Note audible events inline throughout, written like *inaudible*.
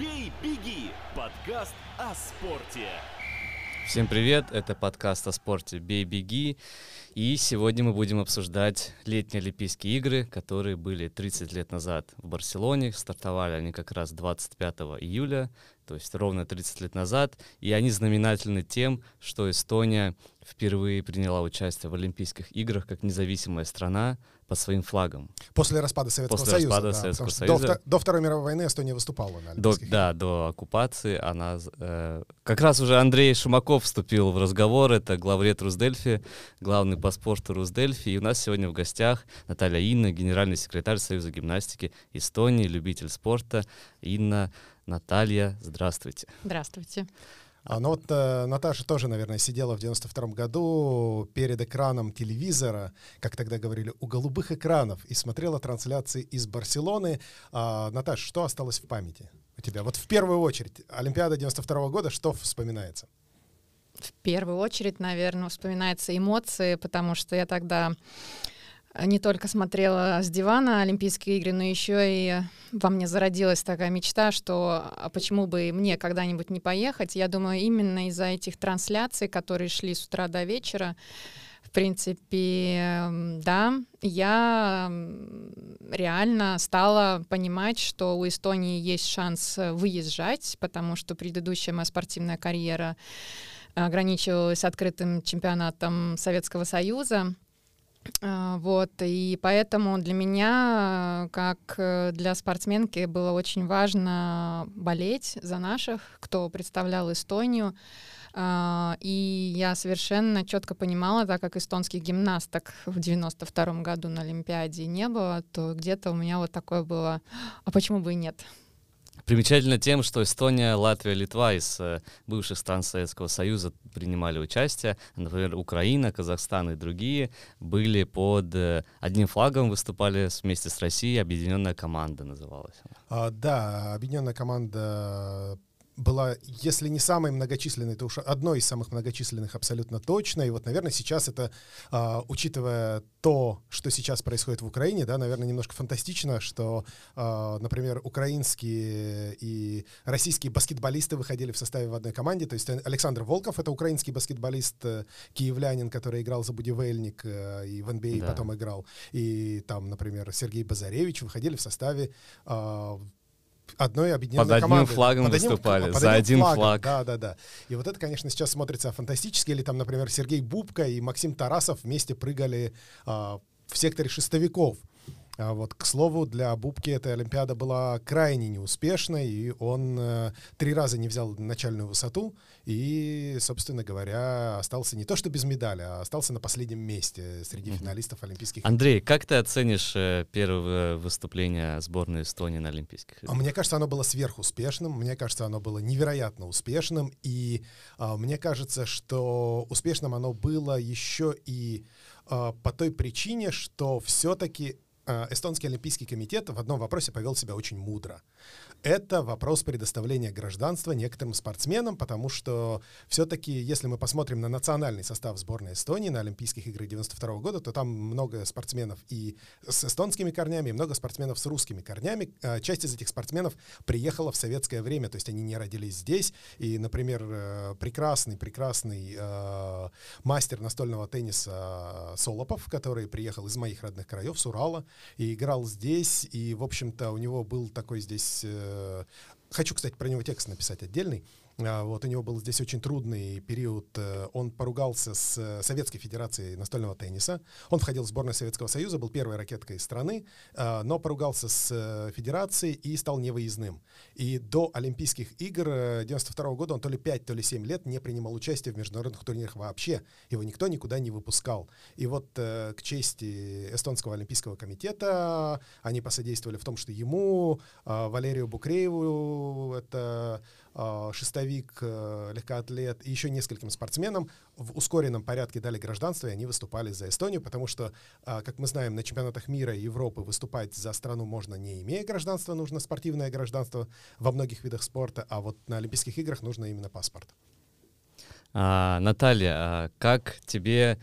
«Бей, беги» – подкаст о спорте. Всем привет, это подкаст о спорте «Бей, беги». И сегодня мы будем обсуждать летние Олимпийские игры, которые были 30 лет назад в Барселоне. Стартовали они как раз 25 июля, то есть ровно 30 лет назад. И они знаменательны тем, что Эстония впервые приняла участие в Олимпийских играх как независимая страна под своим флагом. После распада Советского После Союза. распада да, Советского Союза. До, до Второй мировой войны Эстония выступала на До, Олимпийских да, до оккупации она... э, как раз уже Андрей Шумаков вступил в разговор, это главред Русдельфи, главный по спорту Русдельфи. И у нас сегодня в гостях Наталья Инна, генеральный секретарь Союза гимнастики Эстонии, любитель спорта. Инна, Наталья, здравствуйте. Здравствуйте. А, ну вот э, Наташа тоже, наверное, сидела в 92 году перед экраном телевизора, как тогда говорили, у голубых экранов, и смотрела трансляции из Барселоны. А, Наташ, что осталось в памяти у тебя? Вот в первую очередь, Олимпиада 92 года, что вспоминается? В первую очередь, наверное, вспоминаются эмоции, потому что я тогда не только смотрела с дивана Олимпийские игры, но еще и во мне зародилась такая мечта, что а почему бы мне когда-нибудь не поехать. Я думаю, именно из-за этих трансляций, которые шли с утра до вечера, в принципе, да, я реально стала понимать, что у Эстонии есть шанс э, выезжать, потому что предыдущая моя спортивная карьера ограничивалась открытым чемпионатом Советского Союза. А, Вот, и поэтому для меня, как э, для спортсменки, было очень важно болеть за наших, кто представлял Эстонию. А, И я совершенно четко понимала, так как эстонских гимнасток в 92 году на Олимпиаде не было, то где-то у меня вот такое было, а почему бы и нет? Примечательно тем, что Эстония, Латвия, Литва из э, бывших стран Советского Союза принимали участие. Например, Украина, Казахстан и другие были под э, одним флагом, выступали вместе с Россией, объединенная команда называлась. А, да, объединенная команда была, если не самой многочисленной, то уж одной из самых многочисленных абсолютно точно. И вот, наверное, сейчас это, а, учитывая то, что сейчас происходит в Украине, да, наверное, немножко фантастично, что, а, например, украинские и российские баскетболисты выходили в составе в одной команде. То есть Александр Волков — это украинский баскетболист, э, киевлянин, который играл за Будивельник э, и в NBA Да. потом играл. И там, например, Сергей Базаревич выходили в составе а, одной объединенной Под одним команды. флагом Под одним- выступали, под за один флагом, флаг. Да, да, да. И вот это, конечно, сейчас смотрится фантастически. Или там, например, Сергей Бубка и Максим Тарасов вместе прыгали а, в секторе шестовиков. А вот, к слову, для Бубки эта Олимпиада была крайне неуспешной, и он э, три раза не взял начальную высоту, и, собственно говоря, остался не то что без медали, а остался на последнем месте среди финалистов Олимпийских Андрей, как ты оценишь э, первое выступление сборной Эстонии на Олимпийских А играх? Мне кажется, оно было сверхуспешным, мне кажется, оно было невероятно успешным, и а, мне кажется, что успешным оно было еще и а, по той причине, что все-таки Эстонский Олимпийский комитет в одном вопросе повел себя очень мудро. Это вопрос предоставления гражданства некоторым спортсменам, потому что все-таки, если мы посмотрим на национальный состав сборной Эстонии на Олимпийских играх 92 года, то там много спортсменов и с эстонскими корнями, и много спортсменов с русскими корнями. А, Часть из этих спортсменов приехала в советское время, то есть они не родились здесь. И, например, э, прекрасный, прекрасный э, мастер настольного тенниса Солопов, который приехал из моих родных краев, с Урала, и играл здесь. И, в общем-то, у него был такой здесь... э, Хочу, кстати, про него текст написать отдельный. А, Вот у него был здесь очень трудный период. э, Он поругался с э, Советской Федерацией настольного тенниса. Он входил в сборную Советского Союза, был первой ракеткой страны, а, но поругался с э, Федерацией и стал невыездным. И до Олимпийских игр э, 92 года он то ли 5, то ли 7 лет не принимал участие в международных турнирах вообще. Его никто никуда не выпускал. И вот к чести Эстонского Олимпийского комитета они посодействовали в том, что ему, а, Валерию Букрееву, это шестовик, э, легкоатлет и еще нескольким спортсменам в ускоренном порядке дали гражданство, и они выступали за Эстонию, потому что, а, как мы знаем, на чемпионатах мира и Европы выступать за страну можно не имея гражданства, нужно спортивное гражданство во многих видах спорта, а вот на Олимпийских играх нужно именно паспорт. А, Наталья, а как тебе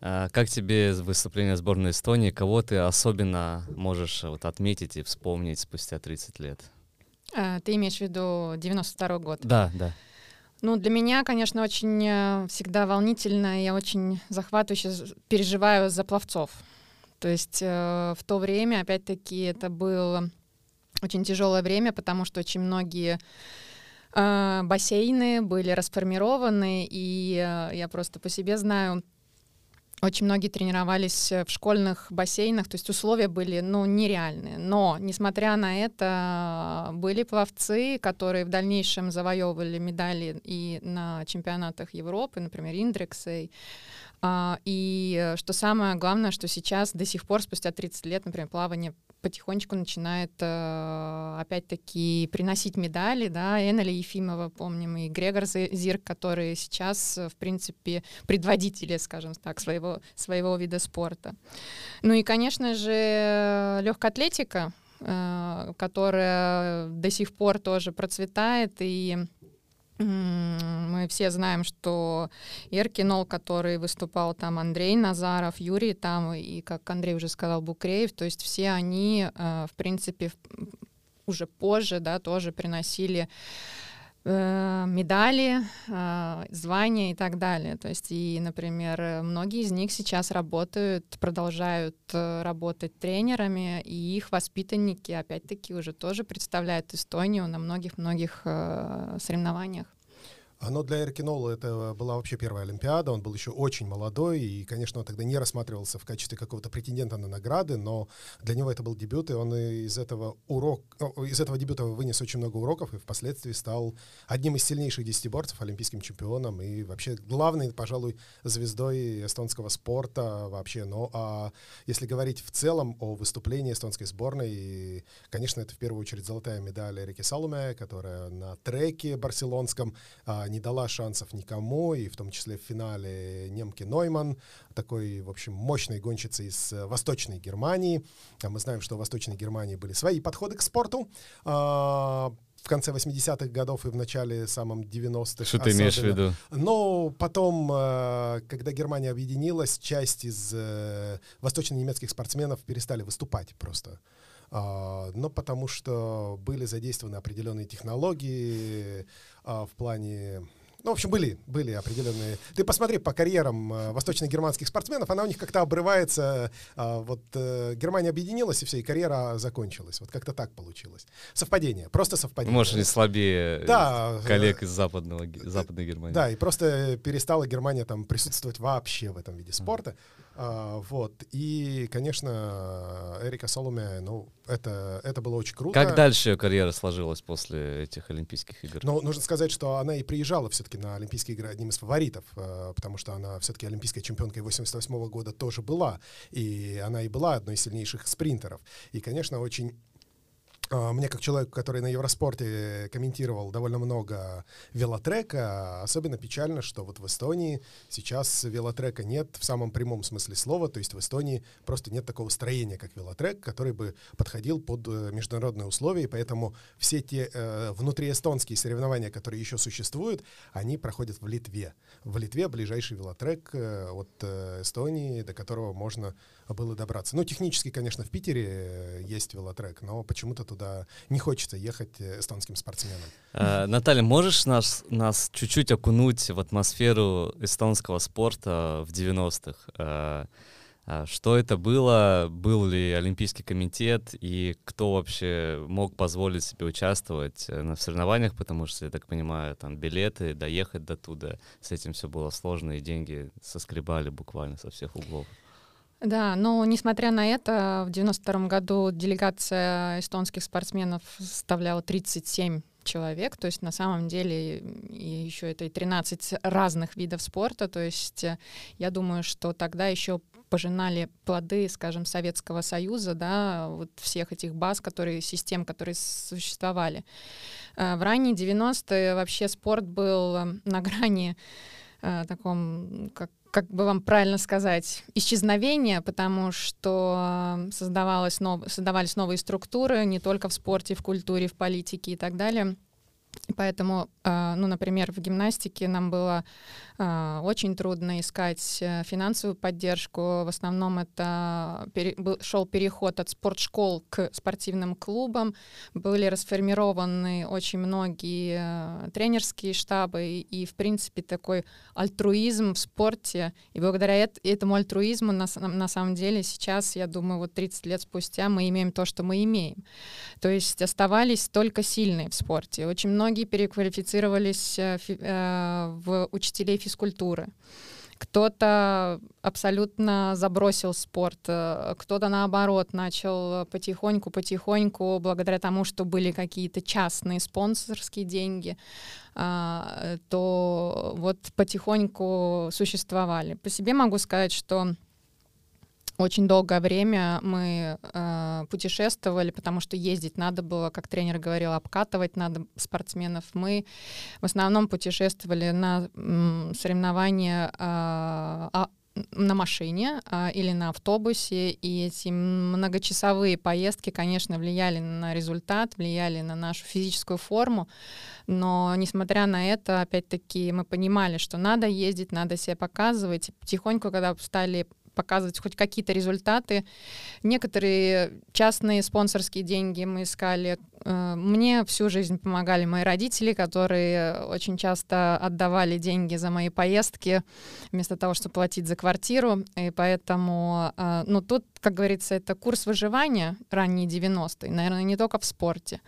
а, как тебе выступление сборной Эстонии? Кого ты особенно можешь вот, отметить и вспомнить спустя 30 лет? А, ты имеешь в виду 92 год? Да, да. Ну, для меня, конечно, очень э, всегда волнительно, я очень захватывающе переживаю за пловцов. То есть э, в то время, опять-таки, это было очень тяжелое время, потому что очень многие э, бассейны были расформированы, и э, я просто по себе знаю, очень многие тренировались в школьных бассейнах, то есть условия были, ну, нереальные. Но, несмотря на это, были пловцы, которые в дальнейшем завоевывали медали и на чемпионатах Европы, например, Индрексей, и э, что самое главное, что сейчас до сих пор, спустя 30 лет, например, плавание потихонечку начинает э, опять-таки приносить медали, да, Эннели Ефимова, помним, и Грегор Зирк, которые сейчас, в принципе, предводители, скажем так, своего, своего вида спорта. Ну и, конечно же, легкая атлетика, э, которая до сих пор тоже процветает, и мы все знаем, что Эркинол, который выступал там, Андрей Назаров, Юрий там, и, как Андрей уже сказал, Букреев, то есть все они, э, в принципе, уже позже, да, тоже приносили э, медали, э, звания и так далее. То есть, и, например, многие из них сейчас работают, продолжают работать тренерами, и их воспитанники, опять-таки, уже тоже представляют Эстонию на многих-многих соревнованиях. Но для Эркинола это была вообще первая Олимпиада, он был еще очень молодой, и, конечно, он тогда не рассматривался в качестве какого-то претендента на награды, но для него это был дебют, и он из этого, урок, ну, из этого дебюта вынес очень много уроков, и впоследствии стал одним из сильнейших десятиборцев, олимпийским чемпионом, и вообще главной, пожалуй, звездой эстонского спорта вообще. Но а если говорить в целом о выступлении эстонской сборной, конечно, это в первую очередь золотая медаль Эрики Салуме, которая на треке барселонском а, не дала шансов никому, и в том числе в финале немки Нойман, такой, в общем, мощной гонщицы из э, Восточной Германии. А мы знаем, что в Восточной Германии были свои подходы к спорту. А, в конце 80-х годов и в начале самом 90-х. Что ты имеешь в виду? Но потом, э, когда Германия объединилась, часть из э, восточно-немецких спортсменов перестали выступать просто. А, но потому что были задействованы определенные технологии а, в плане ну, в общем, были, были определенные. Ты посмотри по карьерам э, восточно-германских спортсменов, она у них как-то обрывается. Э, вот э, Германия объединилась, и все, и карьера закончилась. Вот как-то так получилось. Совпадение, просто совпадение. Может, они слабее да, коллег из западного, западной Германии. Да, и просто перестала Германия там присутствовать вообще в этом виде спорта. Mm. А, вот. И, конечно, Эрика Соломе, ну, это, это было очень круто. Как дальше ее карьера сложилась после этих Олимпийских игр? Ну, нужно сказать, что она и приезжала все-таки на Олимпийские игры одним из фаворитов, а, потому что она все-таки олимпийской чемпионкой 88 -го года тоже была, и она и была одной из сильнейших спринтеров. И, конечно, очень мне, как человек, который на Евроспорте комментировал довольно много велотрека, особенно печально, что вот в Эстонии сейчас велотрека нет в самом прямом смысле слова, то есть в Эстонии просто нет такого строения, как велотрек, который бы подходил под э, международные условия, и поэтому все те э, внутриэстонские соревнования, которые еще существуют, они проходят в Литве. В Литве ближайший велотрек э, от э, Эстонии, до которого можно было добраться. Ну, технически, конечно, в Питере э, есть велотрек, но почему-то туда не хочется ехать э, эстонским спортсменам. А, Наталья, можешь нас, нас чуть-чуть окунуть в атмосферу эстонского спорта в 90-х? А, а, что это было? Был ли Олимпийский комитет? И кто вообще мог позволить себе участвовать э, на соревнованиях? Потому что, я так понимаю, там билеты, доехать до туда, с этим все было сложно, и деньги соскребали буквально со всех углов. Да, но несмотря на это, в 92 году делегация эстонских спортсменов составляла 37 человек, то есть на самом деле и еще это и 13 разных видов спорта, то есть э, я думаю, что тогда еще пожинали плоды, скажем, Советского Союза, да, вот всех этих баз, которые, систем, которые существовали. Э, в ранние 90-е вообще спорт был э, на грани таком, как как бы вам правильно сказать, исчезновение, потому что создавалось нов... создавались новые структуры не только в спорте, в культуре, в политике и так далее. Поэтому А, ну, например, в гимнастике нам было а, очень трудно искать э, финансовую поддержку. В основном это шел переход от спортшкол к спортивным клубам. Были расформированы очень многие э, тренерские штабы и, в принципе, такой альтруизм в спорте. И благодаря эт, этому альтруизму на, на самом деле сейчас, я думаю, вот 30 лет спустя мы имеем то, что мы имеем. То есть оставались только сильные в спорте. Очень многие переквалифицировались э, в учителей физкультуры. Кто-то абсолютно забросил спорт, э, кто-то наоборот начал потихоньку-потихоньку, благодаря тому, что были какие-то частные спонсорские деньги, а, то вот потихоньку существовали. По себе могу сказать, что очень долгое время мы э, путешествовали, потому что ездить надо было, как тренер говорил, обкатывать надо спортсменов. Мы в основном путешествовали на м, соревнования э, на машине э, или на автобусе, и эти многочасовые поездки, конечно, влияли на результат, влияли на нашу физическую форму, но несмотря на это, опять-таки, мы понимали, что надо ездить, надо себя показывать, и потихоньку, когда стали показывать хоть какие-то результаты. Некоторые частные спонсорские деньги мы искали. Э, мне всю жизнь помогали мои родители, которые очень часто отдавали деньги за мои поездки вместо того, чтобы платить за квартиру. И поэтому, э, ну тут, как говорится, это курс выживания ранние 90-е, наверное, не только в спорте.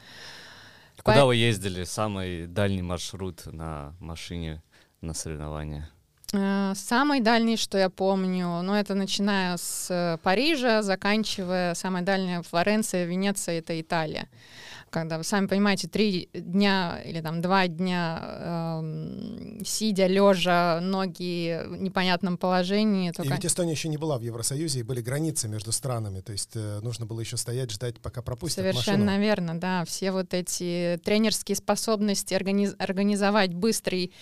Куда По... вы ездили? Самый дальний маршрут на машине на соревнования? Э, самый дальний, что я помню, ну это начиная с э, Парижа, заканчивая самая дальняя Флоренция, Венеция, это Италия когда, вы сами понимаете, три дня или там два дня э, сидя, лежа, ноги в непонятном положении. Только... И ведь Эстония еще не была в Евросоюзе, и были границы между странами, то есть э, нужно было еще стоять, ждать, пока пропустят Совершенно машину. верно, да. Все вот эти тренерские способности организ... организовать быстрый,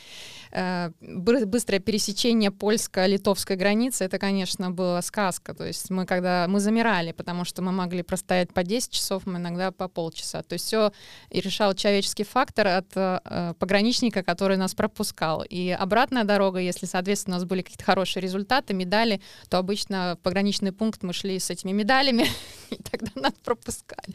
быстрое пересечение польско-литовской границы, это, конечно, была сказка. То есть мы когда мы замирали, потому что мы могли простоять по 10 часов, мы иногда по полчаса. То есть все решал человеческий фактор от э, пограничника, который нас пропускал. И обратная дорога, если, соответственно, у нас были какие-то хорошие результаты, медали, то обычно в пограничный пункт мы шли с этими медалями, *laughs* и тогда нас пропускали.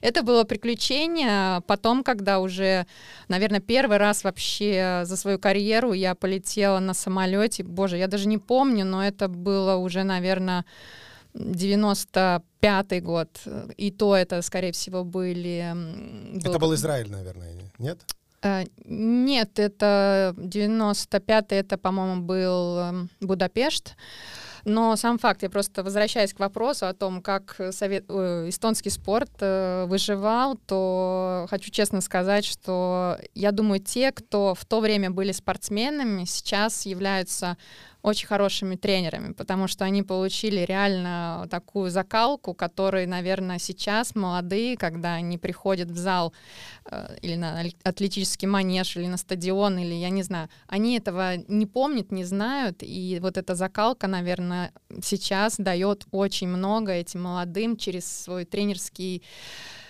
Это было приключение. Потом, когда уже, наверное, первый раз вообще за свою карьеру я полетела на самолете, боже, я даже не помню, но это было уже, наверное, 95-й год, и то это, скорее всего, были... Был... Это был Израиль, наверное, нет? Uh, нет, это 95-й, это, по-моему, был эм, Будапешт. Но сам факт, я просто возвращаясь к вопросу о том, как совет, э, эстонский спорт э, выживал, то хочу честно сказать, что я думаю, те, кто в то время были спортсменами, сейчас являются очень хорошими тренерами, потому что они получили реально такую закалку, которой, наверное, сейчас молодые, когда они приходят в зал э, или на атлетический манеж, или на стадион, или я не знаю, они этого не помнят, не знают, и вот эта закалка, наверное, сейчас дает очень много этим молодым через свой тренерский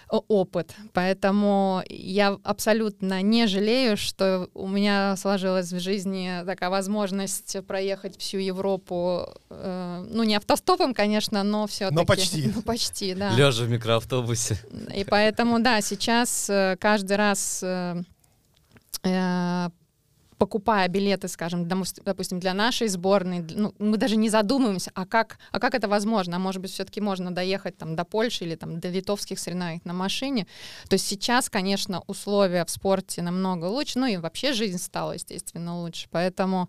опыт. Поэтому я абсолютно не жалею, что у меня сложилась в жизни такая возможность проехать всю Европу, э, ну не автостопом, конечно, но все-таки. Но почти. Ну, почти, да. Лежа в микроавтобусе. И поэтому, да, сейчас э, каждый раз э, покупая билеты, скажем, допустим, для нашей сборной, ну, мы даже не задумываемся, а как, а как это возможно? А может быть, все-таки можно доехать там, до Польши или там, до литовских соревнований на машине. То есть сейчас, конечно, условия в спорте намного лучше, ну и вообще жизнь стала, естественно, лучше. Поэтому,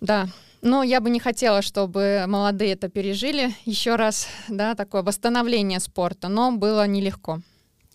да, но я бы не хотела, чтобы молодые это пережили еще раз, да, такое восстановление спорта, но было нелегко.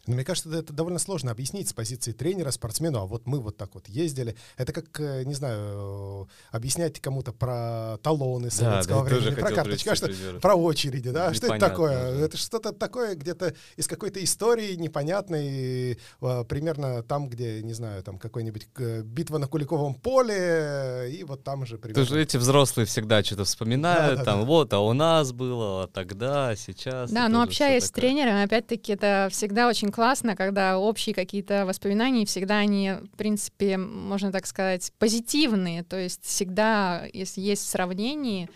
Но мне кажется, это довольно сложно объяснить с позиции тренера спортсмену, а вот мы вот так вот ездили. Это как, э, не знаю, объяснять кому-то про талоны советского да, времени, про карточки, что, про очереди, да? Что это такое? Да. Это что-то такое где-то из какой-то истории непонятной, э, примерно там, где, не знаю, там какой-нибудь э, битва на Куликовом поле, и вот там же примерно. Тоже эти взрослые всегда что-то вспоминают, да, да, там, да. вот, а у нас было, а тогда, сейчас. Да, но общаясь с тренером, опять-таки, это всегда очень классно, когда общие какие-то воспоминания, всегда они, в принципе, можно так сказать, позитивные. То есть всегда, если есть сравнение,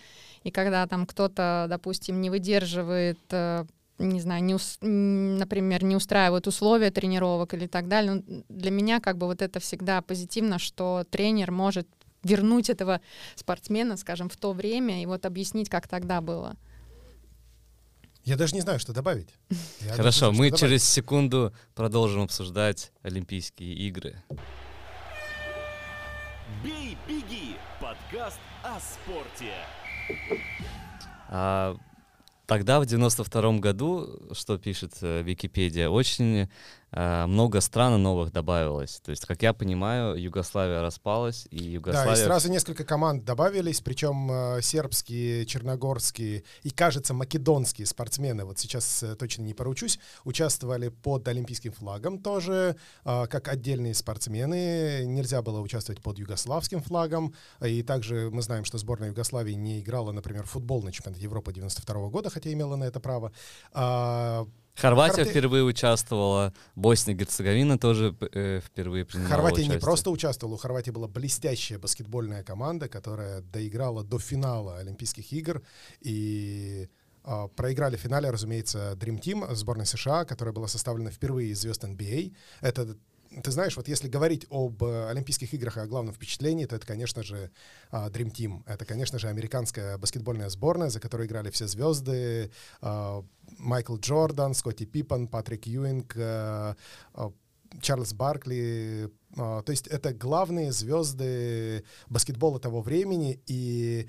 и когда там кто-то, допустим, не выдерживает э, не знаю, не ус, например, не устраивают условия тренировок или так далее. Ну, для меня как бы вот это всегда позитивно, что тренер может вернуть этого спортсмена, скажем, в то время и вот объяснить, как тогда было. Я даже не знаю, что добавить. Я *laughs* Хорошо, знаю, мы добавить. через секунду продолжим обсуждать Олимпийские игры. Бей, беги! Подкаст о спорте. А, тогда, в 92 году, что пишет э, Википедия, очень много стран новых добавилось. То есть, как я понимаю, Югославия распалась, и Югославия... Да, и сразу несколько команд добавились, причем э, сербские, черногорские и, кажется, македонские спортсмены, вот сейчас э, точно не поручусь, участвовали под олимпийским флагом тоже, э, как отдельные спортсмены. Нельзя было участвовать под югославским флагом. И также мы знаем, что сборная Югославии не играла, например, в футбол на чемпионате Европы 92 года, хотя имела на это право. А, Хорватия Хорватия впервые участвовала, Босния и Герцеговина тоже э, впервые принимала Хорватия участие. не просто участвовала, у Хорватии была блестящая баскетбольная команда, которая доиграла до финала Олимпийских игр и э, проиграли в финале, разумеется, Dream Team сборной США, которая была составлена впервые из звезд NBA. Это ты знаешь, вот если говорить об э, Олимпийских играх и о главном впечатлении, то это, конечно же, э, Dream Team. Это, конечно же, американская баскетбольная сборная, за которой играли все звезды. Э, Майкл Джордан, Скотти Пиппен, Патрик Юинг, э, э, Чарльз Баркли. Э, то есть это главные звезды баскетбола того времени. И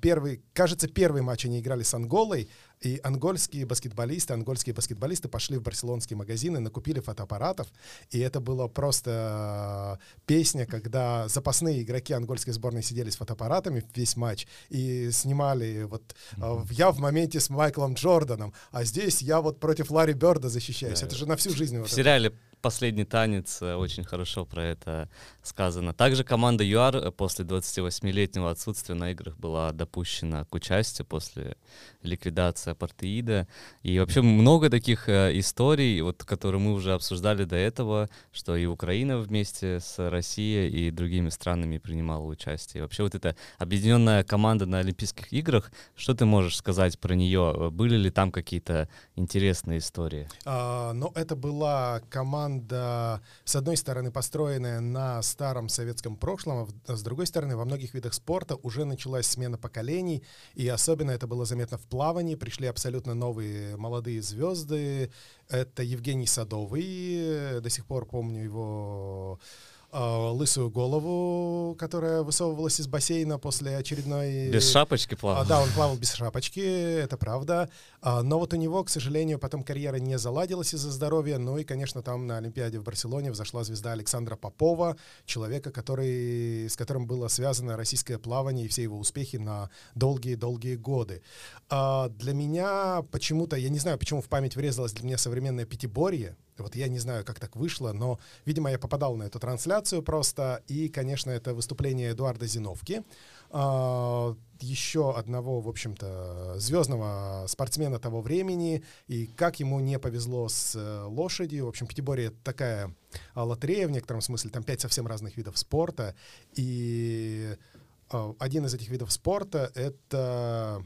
первый, кажется, первый матч они играли с Анголой. И ангольские баскетболисты, ангольские баскетболисты пошли в барселонские магазины, накупили фотоаппаратов, и это было просто э, песня, когда запасные игроки ангольской сборной сидели с фотоаппаратами весь матч и снимали вот э, я в моменте с Майклом Джорданом, а здесь я вот против Ларри Берда защищаюсь. Да. Это же на всю жизнь. В вот сериале это. «Последний танец» э, очень хорошо про это сказано. Также команда ЮАР э, после 28-летнего отсутствия на играх была допущена к участию после ликвидации апартеида. И вообще много таких э, историй, вот, которые мы уже обсуждали до этого, что и Украина вместе с Россией и другими странами принимала участие. И вообще вот эта объединенная команда на Олимпийских играх, что ты можешь сказать про нее? Были ли там какие-то интересные истории? А, но ну, это была команда, с одной стороны, построенная на старом советском прошлом, а с другой стороны, во многих видах спорта уже началась смена поколений, и особенно это было заметно в плавании, пришли абсолютно новые молодые звезды. Это Евгений Садовый, до сих пор помню его э, лысую голову, которая высовывалась из бассейна после очередной... Без шапочки плавал. А, да, он плавал без шапочки, это правда. А, но вот у него, к сожалению, потом карьера не заладилась из-за здоровья. Ну и, конечно, там на Олимпиаде в Барселоне взошла звезда Александра Попова, человека, который, с которым было связано российское плавание и все его успехи на долгие-долгие годы. А, для меня почему-то, я не знаю, почему в память врезалось для меня современное пятиборье, вот я не знаю, как так вышло, но, видимо, я попадал на эту трансляцию просто. И, конечно, это выступление Эдуарда Зиновки, э, еще одного, в общем-то, звездного спортсмена того времени. И как ему не повезло с э, лошадью. В общем, Пятиборье такая лотерея в некотором смысле. Там пять совсем разных видов спорта. И э, один из этих видов спорта — это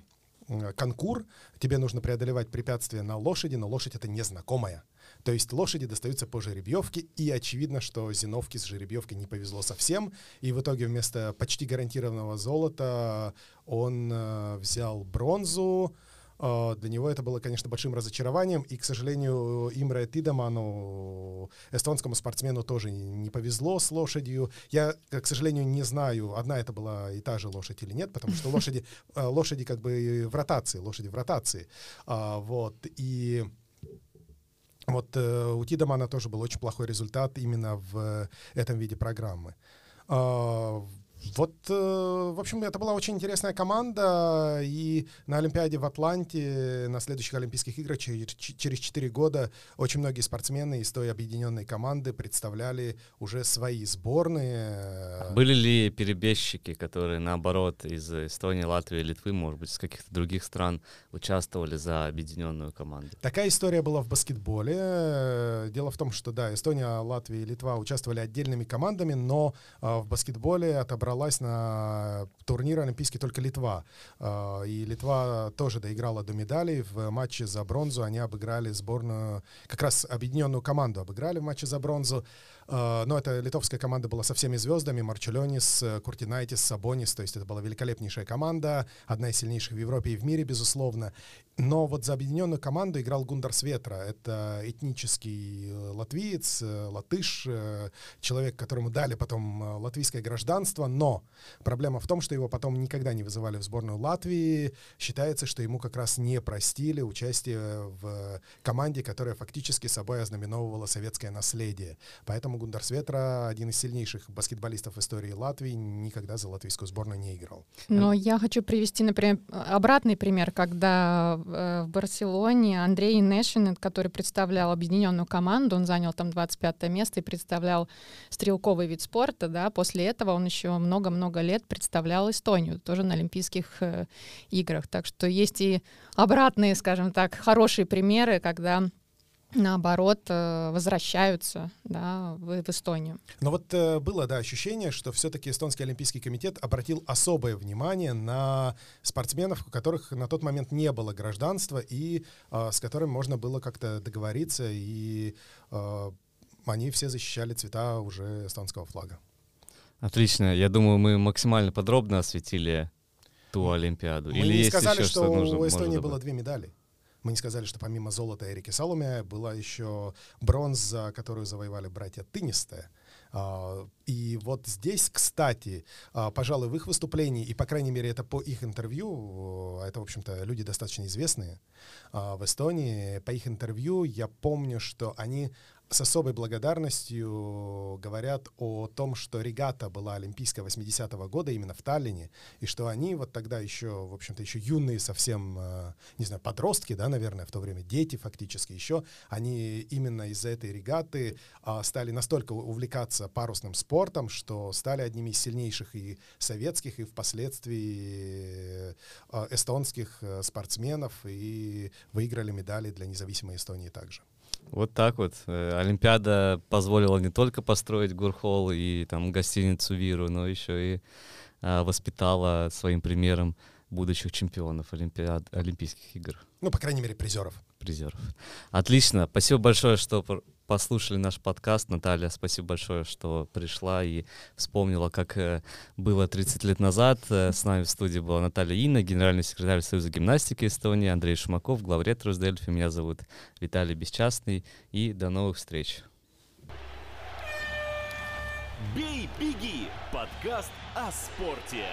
конкур. Тебе нужно преодолевать препятствия на лошади, но лошадь — это незнакомая. То есть лошади достаются по жеребьевке, и очевидно, что Зиновке с жеребьевкой не повезло совсем, и в итоге вместо почти гарантированного золота он э, взял бронзу, Uh, для него это было, конечно, большим разочарованием, и, к сожалению, Имре Тидаману, эстонскому спортсмену, тоже не повезло с лошадью. Я, к сожалению, не знаю, одна это была и та же лошадь или нет, потому что *laughs* лошади, э, лошади как бы в ротации, лошади в ротации. Uh, вот, и вот э, у Тидемана тоже был очень плохой результат именно в этом виде программы. Э, Вот, э, в общем, это была очень интересная команда, и на Олимпиаде в Атланте, на следующих Олимпийских играх через 4 года очень многие спортсмены из той объединенной команды представляли уже свои сборные. Были ли перебежчики, которые, наоборот, из Эстонии, Латвии, Литвы, может быть, из каких-то других стран участвовали за объединенную команду? Такая история была в баскетболе. Дело в том, что, да, Эстония, Латвия и Литва участвовали отдельными командами, но в баскетболе отобрали добралась на турнир Олимпийский только Литва. А, и Литва тоже доиграла до медалей. В матче за бронзу они обыграли сборную, как раз объединенную команду обыграли в матче за бронзу. А, но эта литовская команда была со всеми звездами. Марчелонис, Куртинайтис, Сабонис. То есть это была великолепнейшая команда, одна из сильнейших в Европе и в мире, безусловно. Но вот за объединенную команду играл Гундар Светра. Это этнический э, латвиец, э, латыш, э, человек, которому дали потом латвийское гражданство. Но проблема в том, что его потом никогда не вызывали в сборную Латвии. Считается, что ему как раз не простили участие в команде, которая фактически собой ознаменовывала советское наследие. Поэтому Гундар Светра, один из сильнейших баскетболистов в истории Латвии, никогда за латвийскую сборную не играл. Но я хочу привести, например, обратный пример, когда Э, в Барселоне Андрей Нешин, который представлял объединенную команду, он занял там 25 место и представлял стрелковый вид спорта, да, после этого он еще много-много лет представлял Эстонию, тоже на Олимпийских э, играх. Так что есть и обратные, скажем так, хорошие примеры, когда наоборот, э, возвращаются да, в, в Эстонию. Но вот э, было, да, ощущение, что все-таки Эстонский Олимпийский комитет обратил особое внимание на спортсменов, у которых на тот момент не было гражданства и э, с которыми можно было как-то договориться, и э, они все защищали цвета уже эстонского флага. Отлично. Я думаю, мы максимально подробно осветили ту Олимпиаду. Мы Или не сказали, еще, что, что нужно, у Эстонии было две медали. Мы не сказали, что помимо золота Эрики Салуме была еще бронза, которую завоевали братья Тынистые. А, и вот здесь, кстати, а, пожалуй, в их выступлении, и, по крайней мере, это по их интервью, это, в общем-то, люди достаточно известные а, в Эстонии, по их интервью я помню, что они с особой благодарностью говорят о том, что регата была олимпийская 80-го года именно в Таллине, и что они вот тогда еще, в общем-то, еще юные совсем, э, не знаю, подростки, да, наверное, в то время дети фактически еще, они именно из-за этой регаты а, стали настолько увлекаться парусным спортом, что стали одними из сильнейших и советских, и впоследствии э, эстонских э, спортсменов, и выиграли медали для независимой Эстонии также. Вот так вот. Э, Олимпиада позволила не только построить Гурхол и там гостиницу Виру, но еще и а, воспитала своим примером будущих чемпионов Олимпиад, Олимпийских игр. Ну, по крайней мере, призеров. Призеров. Отлично. Спасибо большое, что послушали наш подкаст. Наталья, спасибо большое, что пришла и вспомнила, как э, было 30 лет назад. Э, с нами в студии была Наталья Инна, генеральный секретарь Союза гимнастики Эстонии, Андрей Шумаков, главред Росдельфи. Меня зовут Виталий Бесчастный. И до новых встреч. Бей, беги! Подкаст о спорте.